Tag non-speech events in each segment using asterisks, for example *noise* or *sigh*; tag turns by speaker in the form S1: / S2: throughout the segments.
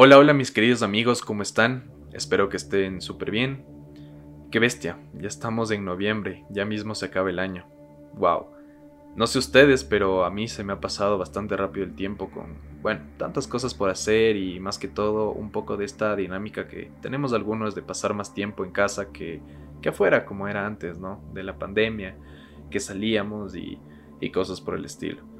S1: Hola, hola mis queridos amigos, ¿cómo están? Espero que estén súper bien. Qué bestia, ya estamos en noviembre, ya mismo se acaba el año. Wow. No sé ustedes, pero a mí se me ha pasado bastante rápido el tiempo con, bueno, tantas cosas por hacer y más que todo un poco de esta dinámica que tenemos algunos de pasar más tiempo en casa que, que afuera, como era antes, ¿no? De la pandemia, que salíamos y, y cosas por el estilo.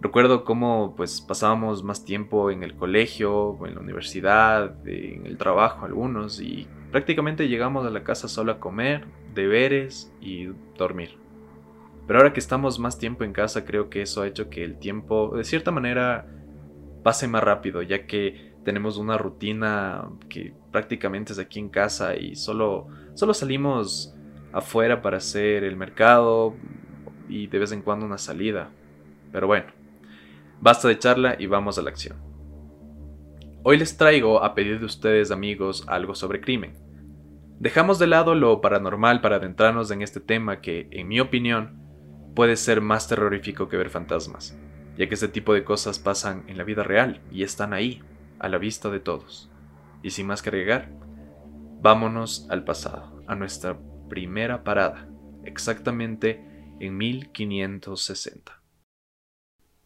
S1: Recuerdo cómo pues pasábamos más tiempo en el colegio, en la universidad, en el trabajo algunos y prácticamente llegamos a la casa solo a comer, deberes y dormir. Pero ahora que estamos más tiempo en casa creo que eso ha hecho que el tiempo de cierta manera pase más rápido ya que tenemos una rutina que prácticamente es aquí en casa y solo, solo salimos afuera para hacer el mercado y de vez en cuando una salida. Pero bueno, Basta de charla y vamos a la acción. Hoy les traigo, a pedido de ustedes amigos, algo sobre crimen. Dejamos de lado lo paranormal para adentrarnos en este tema que, en mi opinión, puede ser más terrorífico que ver fantasmas, ya que este tipo de cosas pasan en la vida real y están ahí, a la vista de todos. Y sin más que agregar, vámonos al pasado, a nuestra primera parada, exactamente en 1560.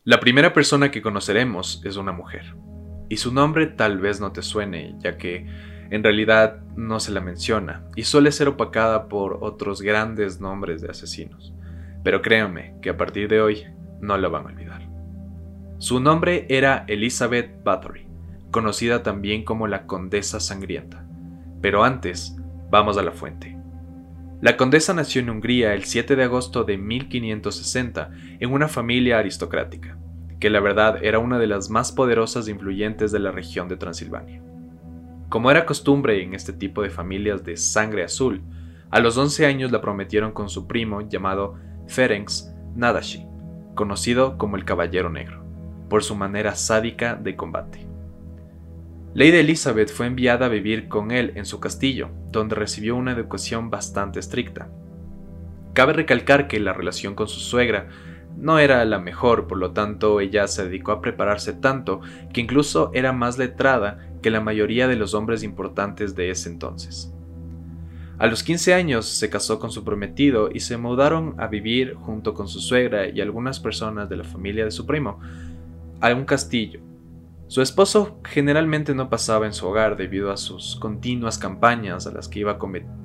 S1: La primera persona que conoceremos es una mujer, y su nombre tal vez no te suene, ya que en realidad no se la menciona y suele ser opacada por otros grandes nombres de asesinos. Pero créanme que a partir de hoy no la van a olvidar. Su nombre era Elizabeth Bathory, conocida también como la Condesa Sangrienta. Pero antes, vamos a la fuente. La condesa nació en Hungría el 7 de agosto de 1560 en una familia aristocrática, que la verdad era una de las más poderosas e influyentes de la región de Transilvania. Como era costumbre en este tipo de familias de sangre azul, a los 11 años la prometieron con su primo llamado Ferenc Nadashi, conocido como el Caballero Negro, por su manera sádica de combate. Lady Elizabeth fue enviada a vivir con él en su castillo, donde recibió una educación bastante estricta. Cabe recalcar que la relación con su suegra no era la mejor, por lo tanto ella se dedicó a prepararse tanto que incluso era más letrada que la mayoría de los hombres importantes de ese entonces. A los 15 años se casó con su prometido y se mudaron a vivir junto con su suegra y algunas personas de la familia de su primo a un castillo su esposo generalmente no pasaba en su hogar debido a sus continuas campañas a las que iba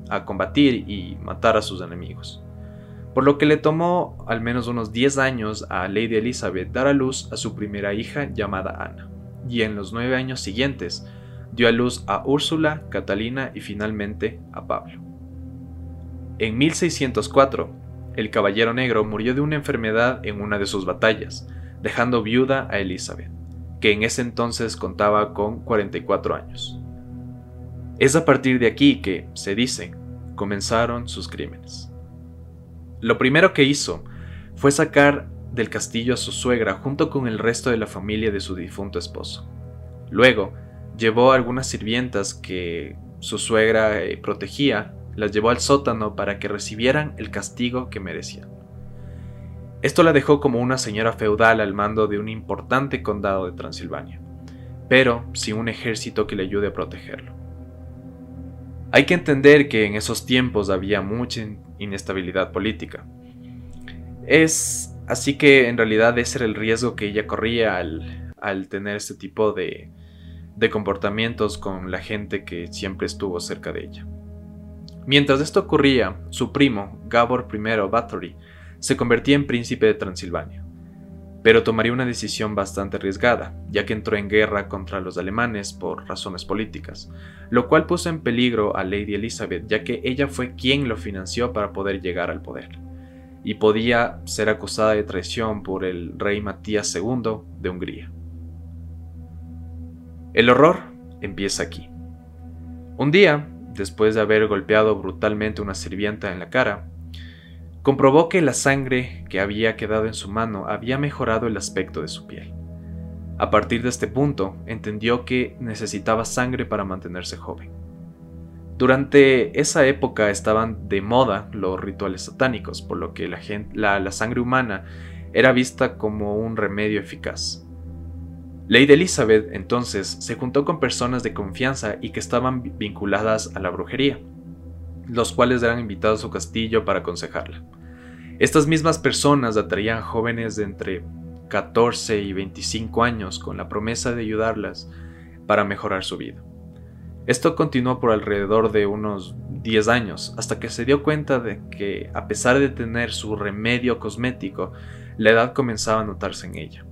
S1: a combatir y matar a sus enemigos, por lo que le tomó al menos unos 10 años a Lady Elizabeth dar a luz a su primera hija llamada Ana, y en los nueve años siguientes dio a luz a Úrsula, Catalina y finalmente a Pablo. En 1604, el Caballero Negro murió de una enfermedad en una de sus batallas, dejando viuda a Elizabeth que en ese entonces contaba con 44 años. Es a partir de aquí que, se dice, comenzaron sus crímenes. Lo primero que hizo fue sacar del castillo a su suegra junto con el resto de la familia de su difunto esposo. Luego, llevó a algunas sirvientas que su suegra eh, protegía, las llevó al sótano para que recibieran el castigo que merecían. Esto la dejó como una señora feudal al mando de un importante condado de Transilvania, pero sin un ejército que le ayude a protegerlo. Hay que entender que en esos tiempos había mucha inestabilidad política. Es así que en realidad ese era el riesgo que ella corría al, tener este tipo de, de comportamientos con la gente que siempre estuvo cerca de ella. Mientras esto ocurría, su primo, Gabor I Bathory, se convertía en príncipe de Transilvania. Pero tomaría una decisión bastante arriesgada, ya que entró en guerra contra los alemanes por razones políticas, lo cual puso en peligro a Lady Elizabeth, ya que ella fue quien lo financió para poder llegar al poder, y podía ser acusada de traición por el rey Matías II de Hungría. El horror empieza aquí. Un día, después de haber golpeado brutalmente a una sirvienta en la cara, comprobó que la sangre que había quedado en su mano había mejorado el aspecto de su piel. A partir de este punto, entendió que necesitaba sangre para mantenerse joven. Durante esa época estaban de moda los rituales satánicos, por lo que la, sangre humana era vista como un remedio eficaz. Lady Elizabeth entonces se juntó con personas de confianza y que estaban vinculadas a la brujería, los cuales eran invitados a su castillo para aconsejarla. Estas mismas personas atraían jóvenes de entre 14 y 25 años con la promesa de ayudarlas para mejorar su vida. Esto continuó por alrededor de unos 10 años, hasta que se dio cuenta de que, a pesar de tener su remedio cosmético, la edad comenzaba a notarse en ella.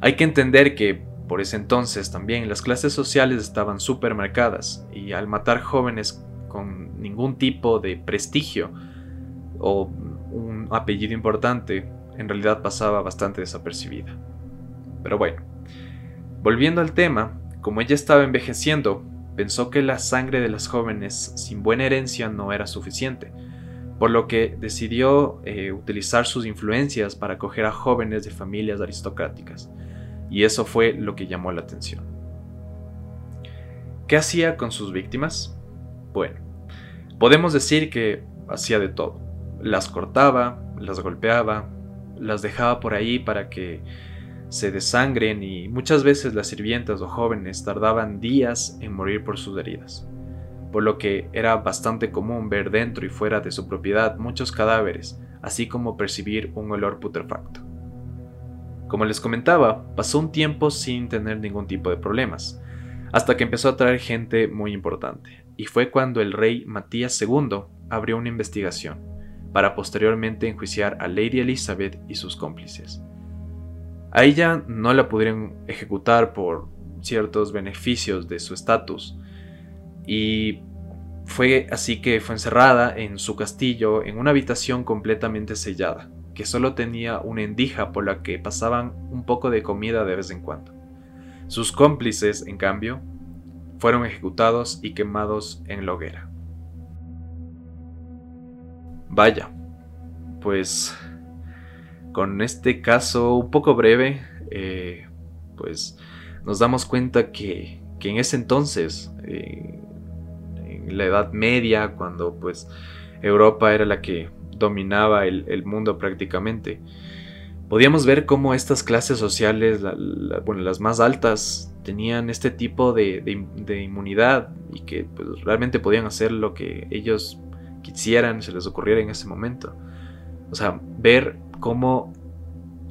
S1: Hay que entender que, por ese entonces también, las clases sociales estaban súper marcadas, y al matar jóvenes con ningún tipo de prestigio o un apellido importante, en realidad pasaba bastante desapercibida. Pero bueno, volviendo al tema, como ella estaba envejeciendo, pensó que la sangre de las jóvenes sin buena herencia no era suficiente, por lo que decidió eh, utilizar sus influencias para acoger a jóvenes de familias aristocráticas, y eso fue lo que llamó la atención. ¿Qué hacía con sus víctimas? Bueno, podemos decir que hacía de todo. Las cortaba, las golpeaba, las dejaba por ahí para que se desangren y muchas veces las sirvientas o jóvenes tardaban días en morir por sus heridas, por lo que era bastante común ver dentro y fuera de su propiedad muchos cadáveres, así como percibir un olor putrefacto. Como les comentaba, pasó un tiempo sin tener ningún tipo de problemas, hasta que empezó a traer gente muy importante, y fue cuando el rey Matías II abrió una investigación, para posteriormente enjuiciar a Lady Elizabeth y sus cómplices. A ella no la pudieron ejecutar por ciertos beneficios de su estatus y fue así que fue encerrada en su castillo en una habitación completamente sellada, que solo tenía una endija por la que pasaban un poco de comida de vez en cuando. Sus cómplices, en cambio, fueron ejecutados y quemados en la hoguera. Vaya, pues con este caso un poco breve, eh, pues nos damos cuenta que, en ese entonces, eh, en la Edad Media, cuando pues Europa era la que dominaba el, mundo prácticamente, podíamos ver cómo estas clases sociales, bueno, las más altas, tenían este tipo de, inmunidad y que pues, realmente podían hacer lo que ellos quisieran, se les ocurriera en ese momento. O sea, ver cómo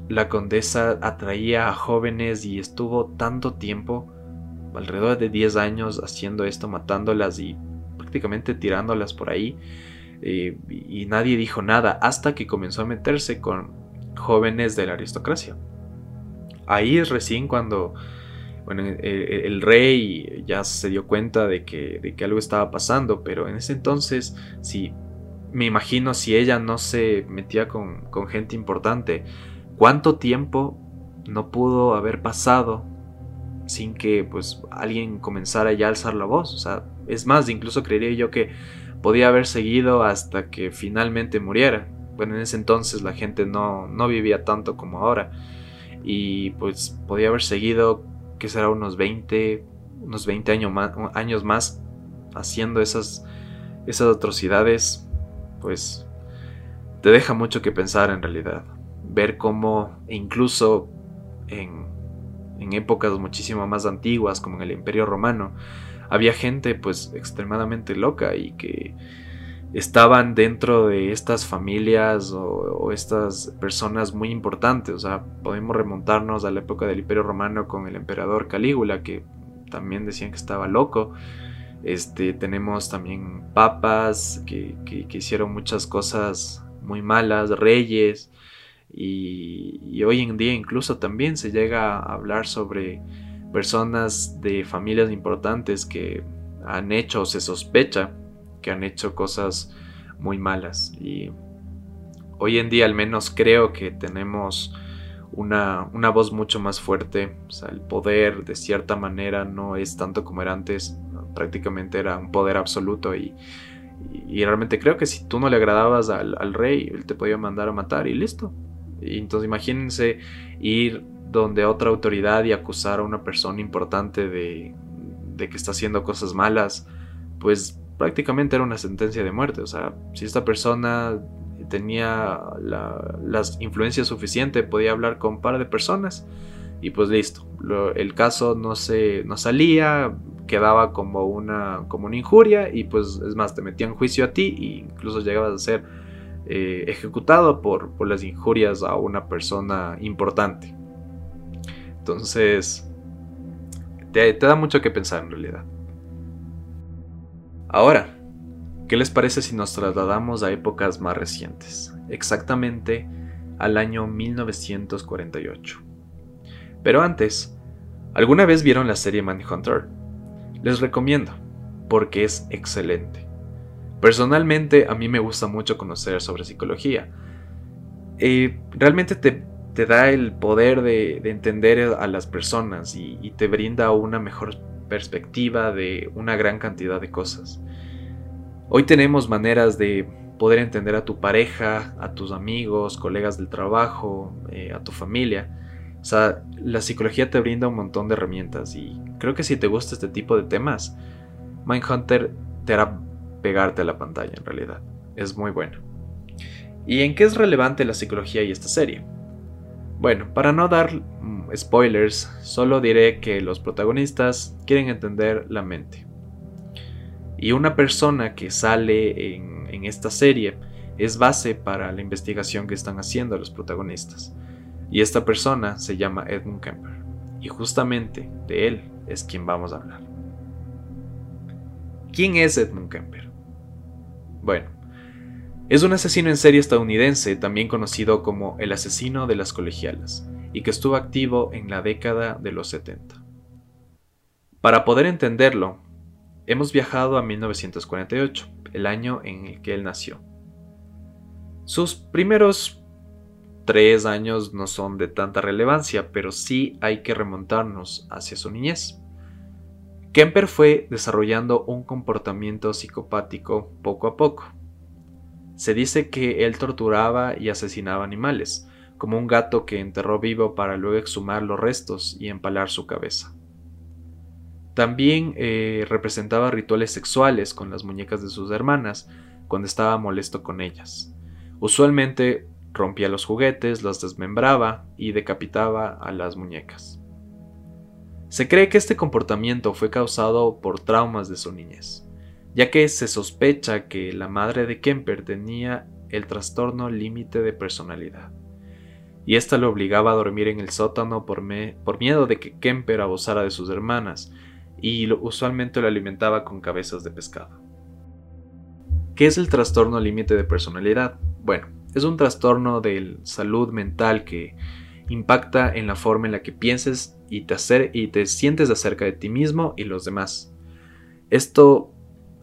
S1: la condesa atraía a jóvenes y estuvo tanto tiempo, alrededor de 10 años, haciendo esto, matándolas y prácticamente tirándolas por ahí. Eh, y nadie dijo nada hasta que comenzó a meterse con jóvenes de la aristocracia. Ahí es recién cuando bueno, el, rey ya se dio cuenta de que, de que algo estaba pasando, pero en ese entonces, si me imagino si ella no se metía con, gente importante, ¿cuánto tiempo no pudo haber pasado sin que pues alguien comenzara ya a alzar la voz? O sea, es más, incluso creería yo que podía haber seguido hasta que finalmente muriera. Bueno, en ese entonces la gente no, no vivía tanto como ahora. Y pues podía haber seguido, que será unos 20, unos 20 años más, años más haciendo esas, esas atrocidades pues te deja mucho que pensar en realidad. Ver cómo incluso en, en épocas muchísimo más antiguas, como en el Imperio Romano, había gente pues extremadamente loca y que estaban dentro de estas familias o, estas personas muy importantes. O sea, podemos remontarnos a la época del Imperio Romano con el emperador Calígula, que también decían que estaba loco. Este, tenemos también papas que, hicieron muchas cosas muy malas, reyes, y, hoy en día incluso también se llega a hablar sobre personas de familias importantes que han hecho o se sospecha que han hecho cosas muy malas. Y hoy en día al menos creo que tenemos una, una voz mucho más fuerte. O sea, el poder de cierta manera no es tanto como era antes prácticamente era un poder absoluto y, realmente creo que si tú no le agradabas al, rey, él te podía mandar a matar y listo. Y entonces imagínense ir donde otra autoridad y acusar a una persona importante de, que está haciendo cosas malas, pues prácticamente era una sentencia de muerte. O sea, si esta persona tenía la, las influencias suficientes, podía hablar con un par de personas y pues listo. el caso no se no salía, quedaba como una, como una injuria y pues es más, te metían juicio a ti e incluso llegabas a ser eh, ejecutado por, por las injurias a una persona importante. Entonces, te, te da mucho que pensar en realidad. Ahora, ¿qué les parece si nos trasladamos a épocas más recientes? Exactamente al año 1948. Pero antes, ¿alguna vez vieron la serie Manhunter? Les recomiendo, porque es excelente. Personalmente, a mí me gusta mucho conocer sobre psicología. Eh, realmente te, da el poder de, entender a las personas y, te brinda una mejor perspectiva de una gran cantidad de cosas. Hoy tenemos maneras de poder entender a tu pareja, a tus amigos, colegas del trabajo, eh, a tu familia. O sea, la psicología te brinda un montón de herramientas y creo que si te gusta este tipo de temas, Mindhunter te hará pegarte a la pantalla en realidad. Es muy bueno. ¿Y en qué es relevante la psicología y esta serie? Bueno, para no dar mm, spoilers, solo diré que los protagonistas quieren entender la mente. Y una persona que sale en, en esta serie es base para la investigación que están haciendo los protagonistas. Y esta persona se llama Edmund Kemper. Y justamente de él es quien vamos a hablar. ¿Quién es Edmund Kemper? Bueno, es un asesino en serie estadounidense, también conocido como el asesino de las colegialas, y que estuvo activo en la década de los 70. Para poder entenderlo, hemos viajado a 1948, el año en el que él nació. Sus primeros tres años no son de tanta relevancia, pero sí hay que remontarnos hacia su niñez. Kemper fue desarrollando un comportamiento psicopático poco a poco. Se dice que él torturaba y asesinaba animales, como un gato que enterró vivo para luego exhumar los restos y empalar su cabeza. También eh, representaba rituales sexuales con las muñecas de sus hermanas cuando estaba molesto con ellas. Usualmente rompía los juguetes, los desmembraba y decapitaba a las muñecas. Se cree que este comportamiento fue causado por traumas de su niñez, ya que se sospecha que la madre de Kemper tenía el trastorno límite de personalidad, y ésta lo obligaba a dormir en el sótano por, miedo de que Kemper abusara de sus hermanas, y usualmente lo alimentaba con cabezas de pescado. ¿Qué es el trastorno límite de personalidad? Bueno, es un trastorno de salud mental que impacta en la forma en la que pienses y te sientes acerca de ti mismo y los demás. Esto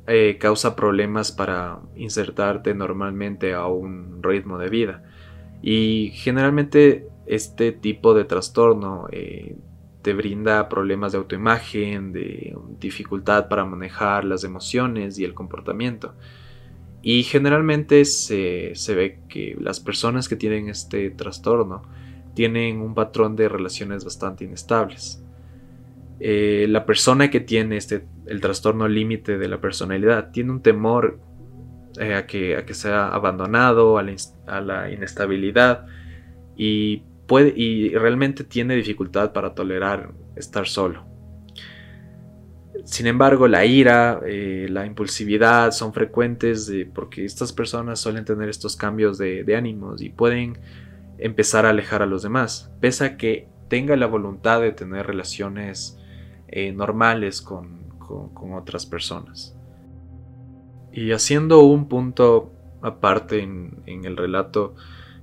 S1: eh, causa problemas para insertarte normalmente a un ritmo de vida. Y generalmente este tipo de trastorno eh, te brinda problemas de autoimagen, de dificultad para manejar las emociones y el comportamiento. Y generalmente se, ve que las personas que tienen este trastorno tienen un patrón de relaciones bastante inestables. Eh, la persona que tiene este, el trastorno límite de la personalidad tiene un temor eh, a, que, a, que, sea abandonado, a la, a la inestabilidad y, puede, y realmente tiene dificultad para tolerar estar solo. Sin embargo, la ira, eh, la impulsividad son frecuentes porque estas personas suelen tener estos cambios de, ánimos y pueden empezar a alejar a los demás, pese a que tenga la voluntad de tener relaciones eh, normales con, otras personas. Y haciendo un punto aparte en, el relato,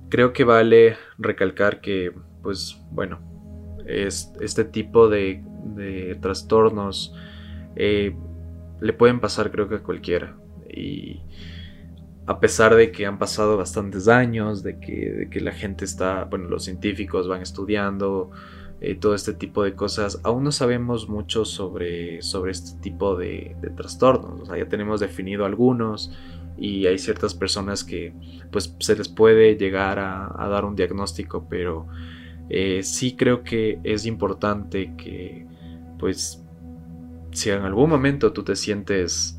S1: creo que vale recalcar que, pues bueno, este tipo de, de trastornos eh, le pueden pasar creo que a cualquiera. Y a pesar de que han pasado bastantes años, de que, la gente está, bueno, los científicos van estudiando eh, todo este tipo de cosas, aún no sabemos mucho sobre, sobre este tipo de, trastornos. Ya tenemos definido algunos y hay ciertas personas que pues se les puede llegar a, dar un diagnóstico, pero eh, sí creo que es importante que pues si en algún momento tú te sientes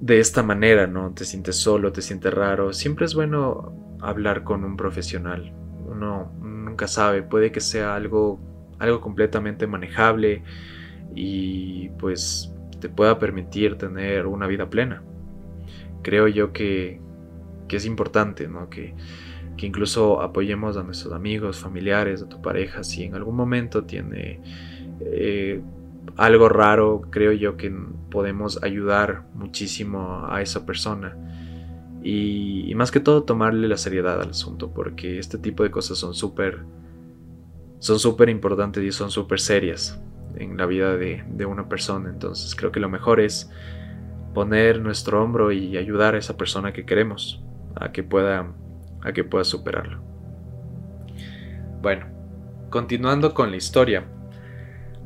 S1: de esta manera, ¿no? Te sientes solo, te sientes raro, siempre es bueno hablar con un profesional. Uno sabe, puede que sea algo, algo completamente manejable y pues te pueda permitir tener una vida plena. Creo yo que, que es importante, ¿no? Que, que incluso apoyemos a nuestros amigos, familiares, a tu pareja, si en algún momento tiene eh, algo raro, creo yo que podemos ayudar muchísimo a esa persona. Y, más que todo tomarle la seriedad al asunto, porque este tipo de cosas son súper son súper importantes y son súper serias en la vida de, de, una persona. Entonces creo que lo mejor es poner nuestro hombro y ayudar a esa persona que queremos a que pueda a que pueda superarlo. Bueno, continuando con la historia.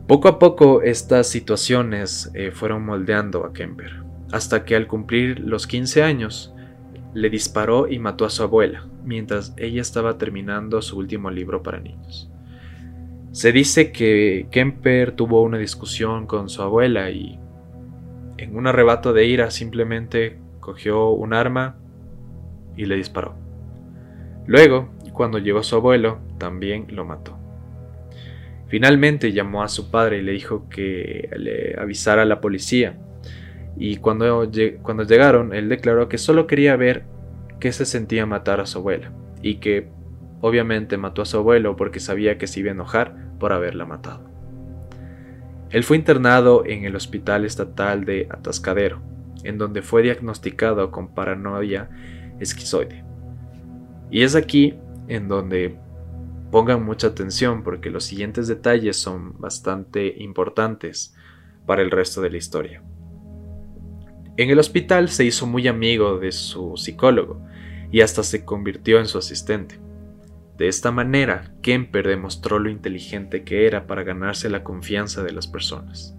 S1: Poco a poco estas situaciones eh, fueron moldeando a Kemper, hasta que al cumplir los 15 años le disparó y mató a su abuela, mientras ella estaba terminando su último libro para niños. Se dice que Kemper tuvo una discusión con su abuela y en un arrebato de ira simplemente cogió un arma y le disparó. Luego, cuando llegó su abuelo, también lo mató. Finalmente llamó a su padre y le dijo que le avisara a la policía. Y cuando, cuando llegaron, él declaró que solo quería ver qué se sentía matar a su abuela. Y que obviamente mató a su abuelo porque sabía que se iba a enojar por haberla matado. Él fue internado en el Hospital Estatal de Atascadero, en donde fue diagnosticado con paranoia esquizoide. Y es aquí en donde Pongan mucha atención porque los siguientes detalles son bastante importantes para el resto de la historia. En el hospital se hizo muy amigo de su psicólogo y hasta se convirtió en su asistente. De esta manera, Kemper demostró lo inteligente que era para ganarse la confianza de las personas.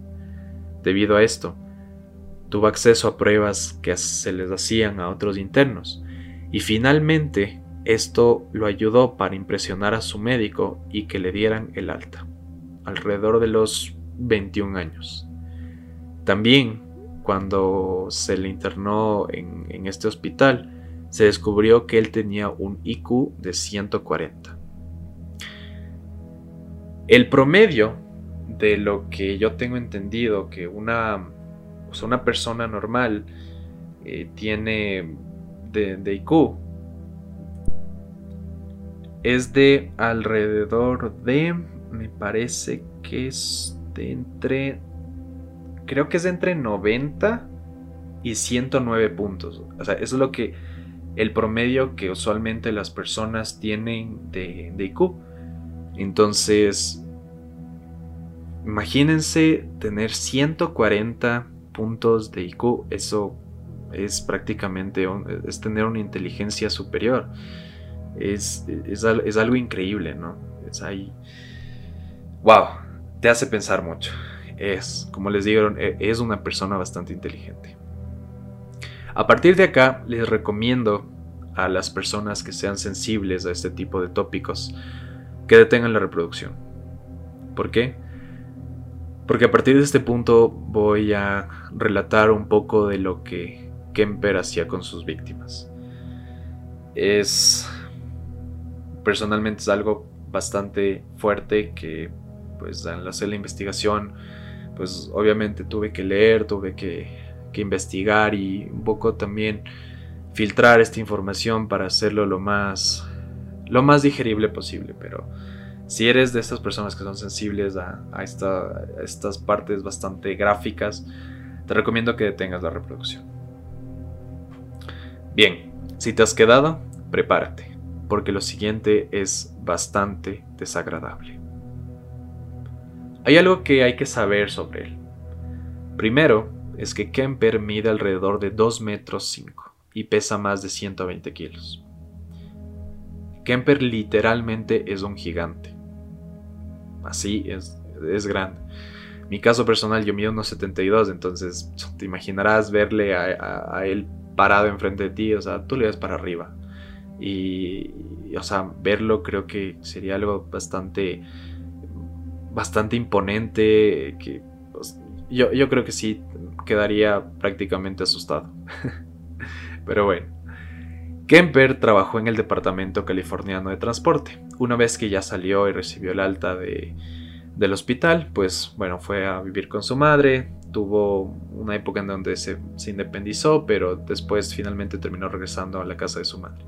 S1: Debido a esto, tuvo acceso a pruebas que se les hacían a otros internos y finalmente esto lo ayudó para impresionar a su médico y que le dieran el alta, alrededor de los 21 años. También, cuando se le internó en, este hospital, se descubrió que él tenía un IQ de 140. El promedio de lo que yo tengo entendido que una, una persona normal eh, tiene de, de IQ es de alrededor de, me parece que es de entre, creo que es entre 90 y 109 puntos. O sea, eso es lo que, el promedio que usualmente las personas tienen de, IQ. Entonces, imagínense tener 140 puntos de IQ. Eso es prácticamente, es tener una inteligencia superior es, es, algo increíble, ¿no? Es ahí. ¡Wow! Te hace pensar mucho. Es, como les digo, e, es una persona bastante inteligente. A partir de acá, les recomiendo a las personas que sean sensibles a este tipo de tópicos que detengan la reproducción. ¿Por qué? Porque a partir de este punto voy a relatar un poco de lo que Kemper hacía con sus víctimas. Es personalmente es algo bastante fuerte que pues al hacer la investigación pues obviamente tuve que leer, tuve que, investigar y un poco también filtrar esta información para hacerlo lo más lo más digerible posible pero si eres de estas personas que son sensibles a, a estas partes bastante gráficas te recomiendo que detengas la reproducción bien si te has quedado prepárate porque lo siguiente es bastante desagradable. Hay algo que hay que saber sobre él. Primero, es que Kemper mide alrededor de 2 metros 5 y pesa más de 120 kilos. Kemper literalmente es un gigante. Así es, es grande. Mi caso personal, yo mido unos 72, entonces te imaginarás verle a, él parado enfrente de ti, o sea, tú le ves para arriba. Y, o sea, verlo creo que sería algo bastante, bastante imponente, que pues, yo, yo creo que sí quedaría prácticamente asustado. *laughs* Pero bueno. Kemper trabajó en el Departamento Californiano de Transporte, Una vez que ya salió y recibió el alta de, del hospital, pues bueno, fue a vivir con su madre, tuvo una época en donde se, se, independizó, pero después finalmente terminó regresando a la casa de su madre.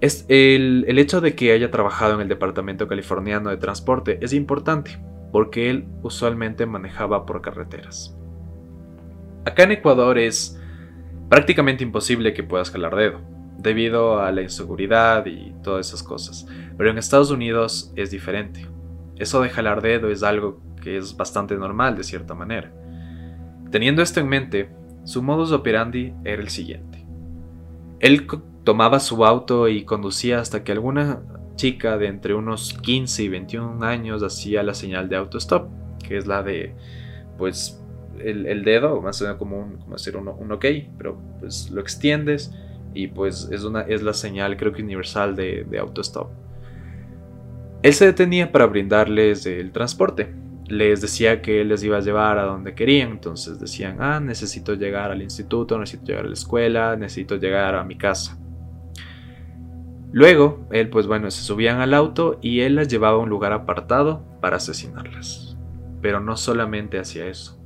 S1: Es el, el, hecho de que haya trabajado en el Departamento Californiano de Transporte es importante, porque él usualmente manejaba por carreteras. Acá en Ecuador es prácticamente imposible que puedas jalar dedo, debido a la inseguridad y todas esas cosas, pero en Estados Unidos es diferente. Eso de jalar dedo es algo que es bastante normal de cierta manera. Teniendo esto en mente, su modus operandi era el siguiente. Él tomaba su auto y conducía hasta que alguna chica de entre unos 15 y 21 años hacía la señal de auto-stop, que es la de, pues, el, dedo, más o menos como, un, hacer un, un, ok, pero pues lo extiendes y pues es, una, es la señal creo que universal de, de auto-stop. Él se detenía para brindarles el transporte. Les decía que él les iba a llevar a donde querían, entonces decían, ah, necesito llegar al instituto, necesito llegar a la escuela, necesito llegar a mi casa. Luego, él pues bueno, se subían al auto y él las llevaba a un lugar apartado para asesinarlas. Pero no solamente hacía eso.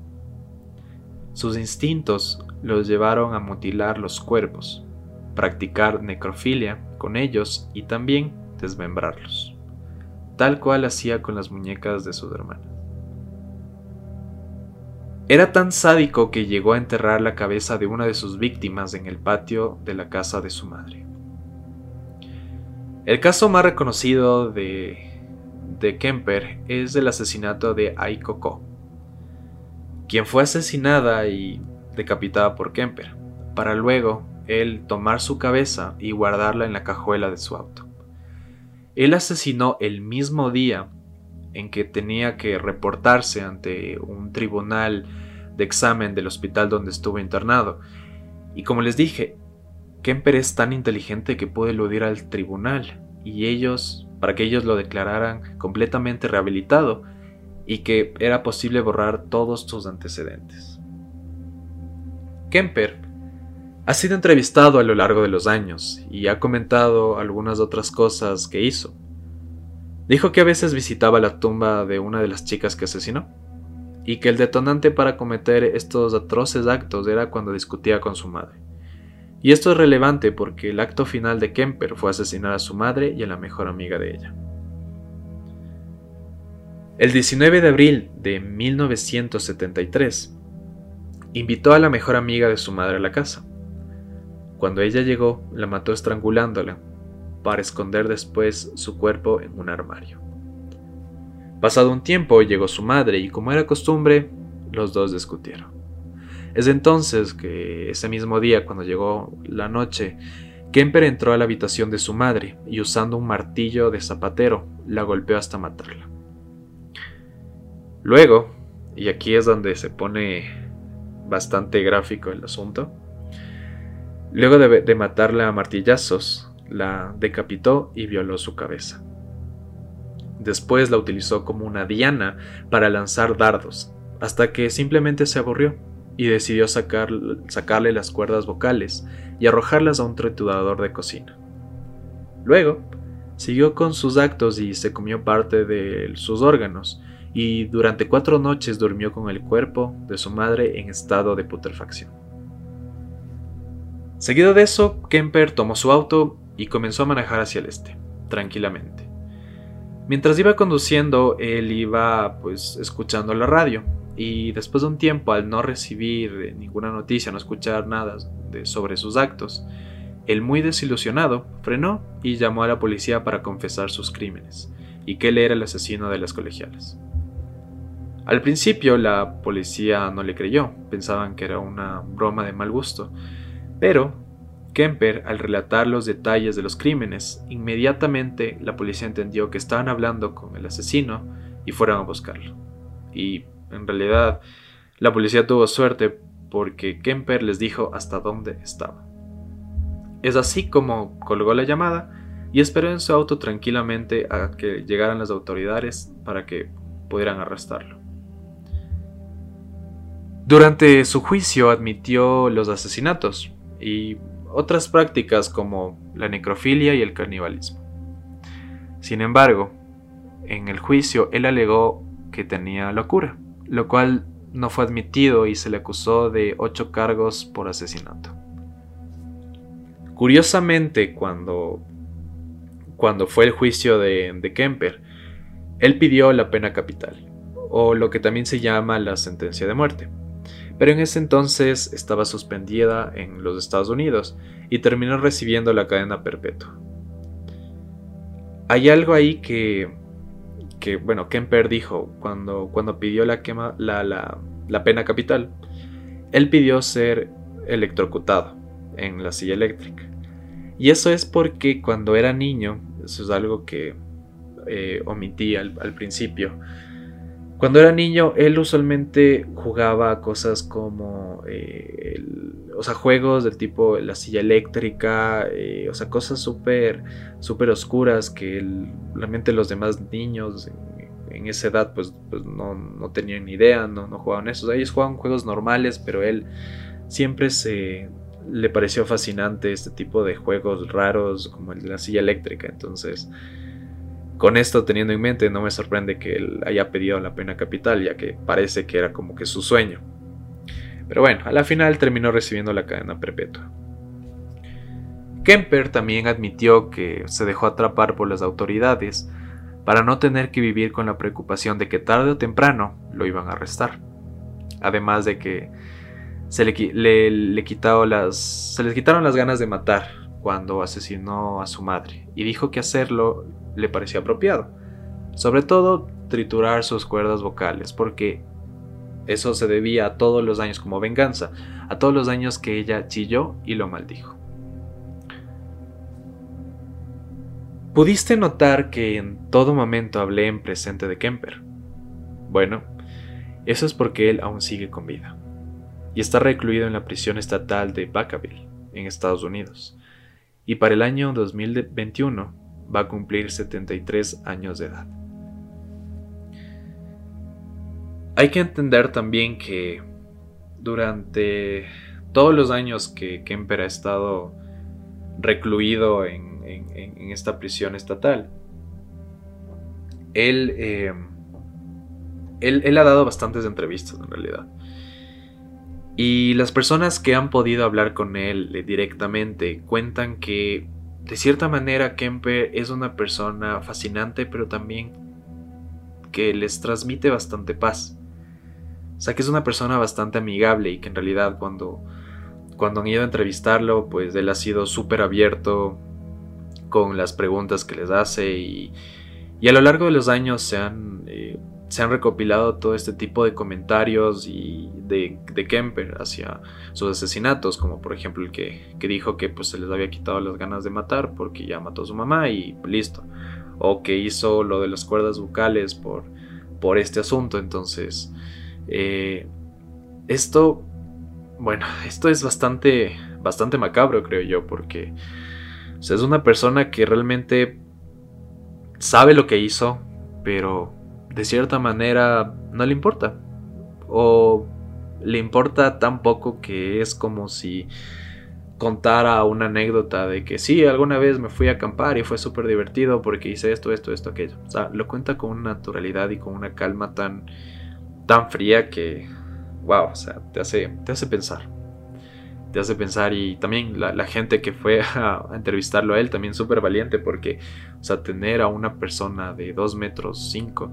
S1: Sus instintos los llevaron a mutilar los cuerpos, practicar necrofilia con ellos y también desmembrarlos, tal cual hacía con las muñecas de sus hermanas. Era tan sádico que llegó a enterrar la cabeza de una de sus víctimas en el patio de la casa de su madre. El caso más reconocido de, de Kemper es el asesinato de Aikoko, quien fue asesinada y decapitada por Kemper, para luego él tomar su cabeza y guardarla en la cajuela de su auto. Él asesinó el mismo día en que tenía que reportarse ante un tribunal de examen del hospital donde estuvo internado. Y como les dije, Kemper es tan inteligente que puede eludir al tribunal y ellos, para que ellos lo declararan completamente rehabilitado y que era posible borrar todos sus antecedentes. Kemper ha sido entrevistado a lo largo de los años y ha comentado algunas otras cosas que hizo. Dijo que a veces visitaba la tumba de una de las chicas que asesinó y que el detonante para cometer estos atroces actos era cuando discutía con su madre. Y esto es relevante porque el acto final de Kemper fue asesinar a su madre y a la mejor amiga de ella. El 19 de abril de 1973, invitó a la mejor amiga de su madre a la casa. Cuando ella llegó, la mató estrangulándola, para esconder después su cuerpo en un armario. Pasado un tiempo llegó su madre y como era costumbre, los dos discutieron. Es entonces que ese mismo día, cuando llegó la noche, Kemper entró a la habitación de su madre y usando un martillo de zapatero la golpeó hasta matarla. Luego, y aquí es donde se pone bastante gráfico el asunto, luego de, de matarla a martillazos, la decapitó y violó su cabeza. Después la utilizó como una diana para lanzar dardos, hasta que simplemente se aburrió y decidió sacarle las cuerdas vocales y arrojarlas a un triturador de cocina. Luego, siguió con sus actos y se comió parte de sus órganos, y durante cuatro noches durmió con el cuerpo de su madre en estado de putrefacción. Seguido de eso, Kemper tomó su auto y comenzó a manejar hacia el este, tranquilamente. Mientras iba conduciendo, él iba pues escuchando la radio, y después de un tiempo, al no recibir ninguna noticia, no escuchar nada sobre sus actos, el muy desilusionado frenó y llamó a la policía para confesar sus crímenes, y que él era el asesino de las colegialas. Al principio la policía no le creyó, pensaban que era una broma de mal gusto, pero Kemper, al relatar los detalles de los crímenes, inmediatamente la policía entendió que estaban hablando con el asesino y fueron a buscarlo. Y en realidad, la policía tuvo suerte porque Kemper les dijo hasta dónde estaba. Es así como colgó la llamada y esperó en su auto tranquilamente a que llegaran las autoridades para que pudieran arrestarlo. Durante su juicio admitió los asesinatos y otras prácticas como la necrofilia y el canibalismo. Sin embargo, en el juicio él alegó que tenía locura, lo cual no fue admitido y se le acusó de ocho cargos por asesinato. Curiosamente, cuando, cuando fue el juicio de, de Kemper, él pidió la pena capital, o lo que también se llama la sentencia de muerte. Pero en ese entonces estaba suspendida en los Estados Unidos y terminó recibiendo la cadena perpetua. Hay algo ahí que, que bueno, Kemper dijo cuando, cuando pidió la, quema, la, la, la pena capital. Él pidió ser electrocutado en la silla eléctrica. Y eso es porque cuando era niño, eso es algo que eh, omití al, principio. Cuando era niño, él usualmente jugaba cosas como, eh, o sea, juegos del tipo la silla eléctrica, eh, o sea, cosas súper, súper oscuras que realmente los demás niños en, esa edad pues, pues no, tenían ni idea, no, no jugaban eso. ellos jugaban juegos normales, pero él siempre se le pareció fascinante este tipo de juegos raros como el de la silla eléctrica. Entonces, con esto teniendo en mente, no me sorprende que él haya pedido la pena capital, ya que parece que era como que su sueño. Pero bueno, a la final terminó recibiendo la cadena perpetua. Kemper también admitió que se dejó atrapar por las autoridades para no tener que vivir con la preocupación de que tarde o temprano lo iban a arrestar. Además de que se le, se les quitaron las ganas de matar cuando asesinó a su madre y dijo que hacerlo le parecía apropiado. Sobre todo triturar sus cuerdas vocales, porque eso se debía a todos los daños como venganza, a todos los daños que ella chilló y lo maldijo. ¿Pudiste notar que en todo momento hablé en presente de Kemper? Bueno, eso es porque él aún sigue con vida y está recluido en la prisión estatal de Vacaville, en Estados Unidos, y para el año 2021 va a cumplir 73 años de edad. Hay que entender también que durante todos los años que Kemper ha estado recluido en, esta prisión estatal, él, eh, él, él ha dado bastantes entrevistas en realidad. Y las personas que han podido hablar con él eh, directamente cuentan que de cierta manera Kemper es una persona fascinante, pero también que les transmite bastante paz. O sea que es una persona bastante amigable y que en realidad cuando, cuando han ido a entrevistarlo, pues él ha sido súper abierto con las preguntas que les hace y, a lo largo de los años se han, eh, se han recopilado todo este tipo de comentarios y de, Kemper hacia sus asesinatos, como por ejemplo el que, dijo que pues, se les había quitado las ganas de matar porque ya mató a su mamá y listo. O que hizo lo de las cuerdas bucales por, por este asunto. Entonces, eh, esto, bueno, esto es bastante, bastante macabro, creo yo, porque es una persona que realmente sabe lo que hizo, pero de cierta manera no le importa. O le importa tan poco que es como si contara una anécdota de que sí, alguna vez me fui a acampar y fue súper divertido porque hice esto, esto, esto, aquello. O sea, lo cuenta con una naturalidad y con una calma tan, tan fría que, wow, o sea, te hace, te hace pensar. Te hace pensar y también la, gente que fue *laughs* a, entrevistarlo a él también súper valiente porque, o sea, tener a una persona de 2 metros 5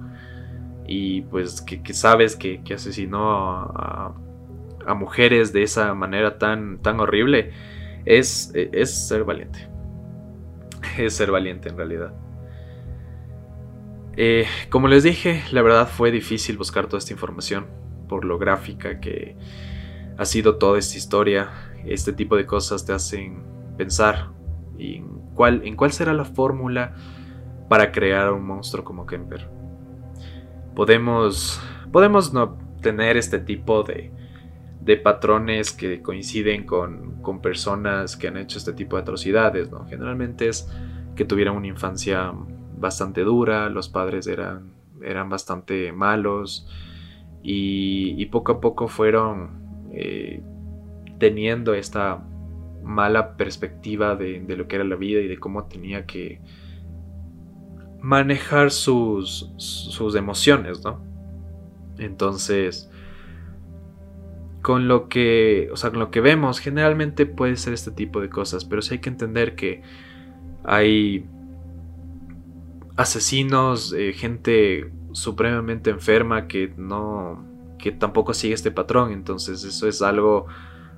S1: y pues que, sabes que, asesinó a, mujeres de esa manera tan, tan horrible, es, es ser valiente. *laughs* Es ser valiente en realidad. Eh, como les dije, la verdad fue difícil buscar toda esta información por lo gráfica que ha sido toda esta historia. Este tipo de cosas te hacen pensar en cuál, en cuál será la fórmula para crear un monstruo como Kemper podemos, podemos no tener este tipo de, de patrones que coinciden con, con, personas que han hecho este tipo de atrocidades, ¿no? Generalmente es que tuvieron una infancia bastante dura, los padres eran, eran bastante malos y, poco a poco fueron eh, teniendo esta mala perspectiva de, lo que era la vida y de cómo tenía que manejar sus, sus emociones, ¿no? Entonces, con lo que, o sea, con lo que vemos, generalmente puede ser este tipo de cosas, pero sí hay que entender que hay asesinos, eh, gente supremamente enferma que no, que tampoco sigue este patrón, entonces eso es algo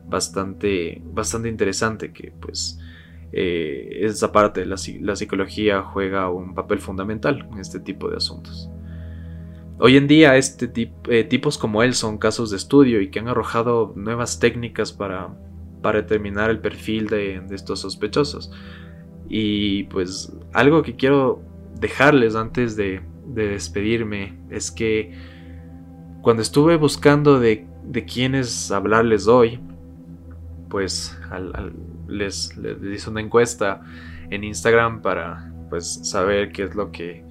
S1: bastante, bastante interesante que pues eh, esa parte de la, la psicología juega un papel fundamental en este tipo de asuntos. Hoy en día este eh, tipos como él son casos de estudio y que han arrojado nuevas técnicas para, para determinar el perfil de, estos sospechosos. Y pues algo que quiero dejarles antes de, despedirme es que cuando estuve buscando de, quiénes hablarles hoy, pues les, les hice una encuesta en Instagram para pues saber qué es lo que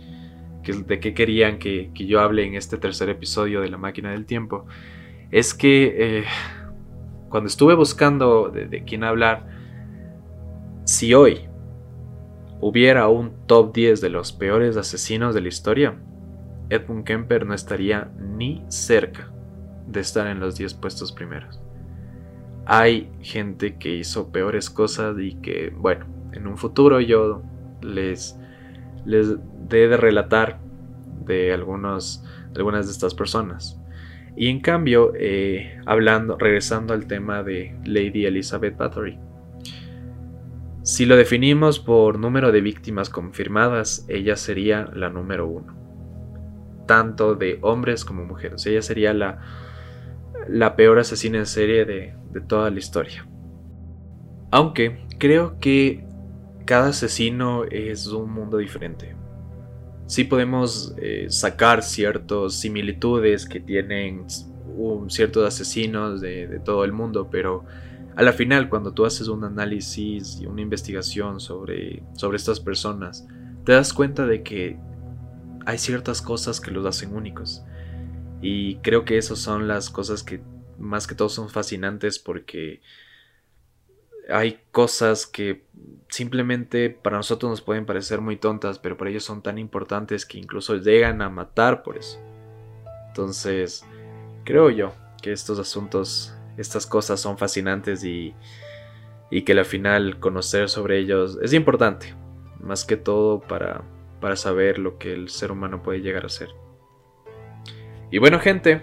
S1: de qué querían que, yo hable en este tercer episodio de La máquina del tiempo, es que eh, cuando estuve buscando de, quién hablar, si hoy hubiera un top 10 de los peores asesinos de la historia, Edmund Kemper no estaría ni cerca de estar en los 10 puestos primeros. Hay gente que hizo peores cosas y que, bueno, en un futuro yo les, les de, relatar de, algunos, algunas de estas personas. Y en cambio, eh, hablando, regresando al tema de Lady Elizabeth Bathory. Si lo definimos por número de víctimas confirmadas, ella sería la número uno. Tanto de hombres como mujeres. Ella sería la, la peor asesina en serie de, de toda la historia. Aunque creo que cada asesino es un mundo diferente sí podemos eh, sacar ciertas similitudes que tienen ciertos asesinos de, todo el mundo, pero a la final cuando tú haces un análisis y una investigación sobre, sobre estas personas, te das cuenta de que hay ciertas cosas que los hacen únicos. Y creo que esas son las cosas que más que todo son fascinantes porque hay cosas que simplemente para nosotros nos pueden parecer muy tontas, pero para ellos son tan importantes que incluso llegan a matar por eso. Entonces, creo yo que estos asuntos, estas cosas son fascinantes y, y que al final conocer sobre ellos es importante, más que todo para, para saber lo que el ser humano puede llegar a ser. Y bueno gente,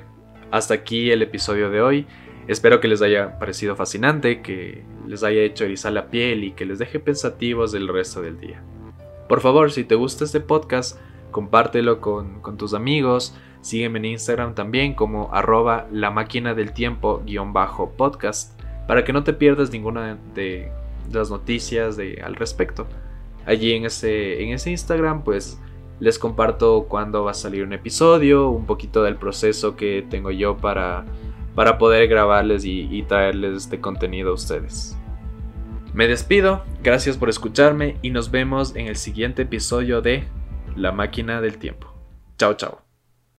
S1: hasta aquí el episodio de hoy. Espero que les haya parecido fascinante, que les haya hecho erizar la piel y que les deje pensativos el resto del día. Por favor, si te gusta este podcast, compártelo con, tus amigos, sígueme en Instagram también como arroba la máquina del tiempo guion bajo podcast para que no te pierdas ninguna de las noticias de, al respecto. Allí en ese, en ese Instagram pues les comparto cuándo va a salir un episodio, un poquito del proceso que tengo yo para para poder grabarles y, traerles este contenido a ustedes. Me despido, gracias por escucharme y nos vemos en el siguiente episodio de La máquina del tiempo. Chao, chao.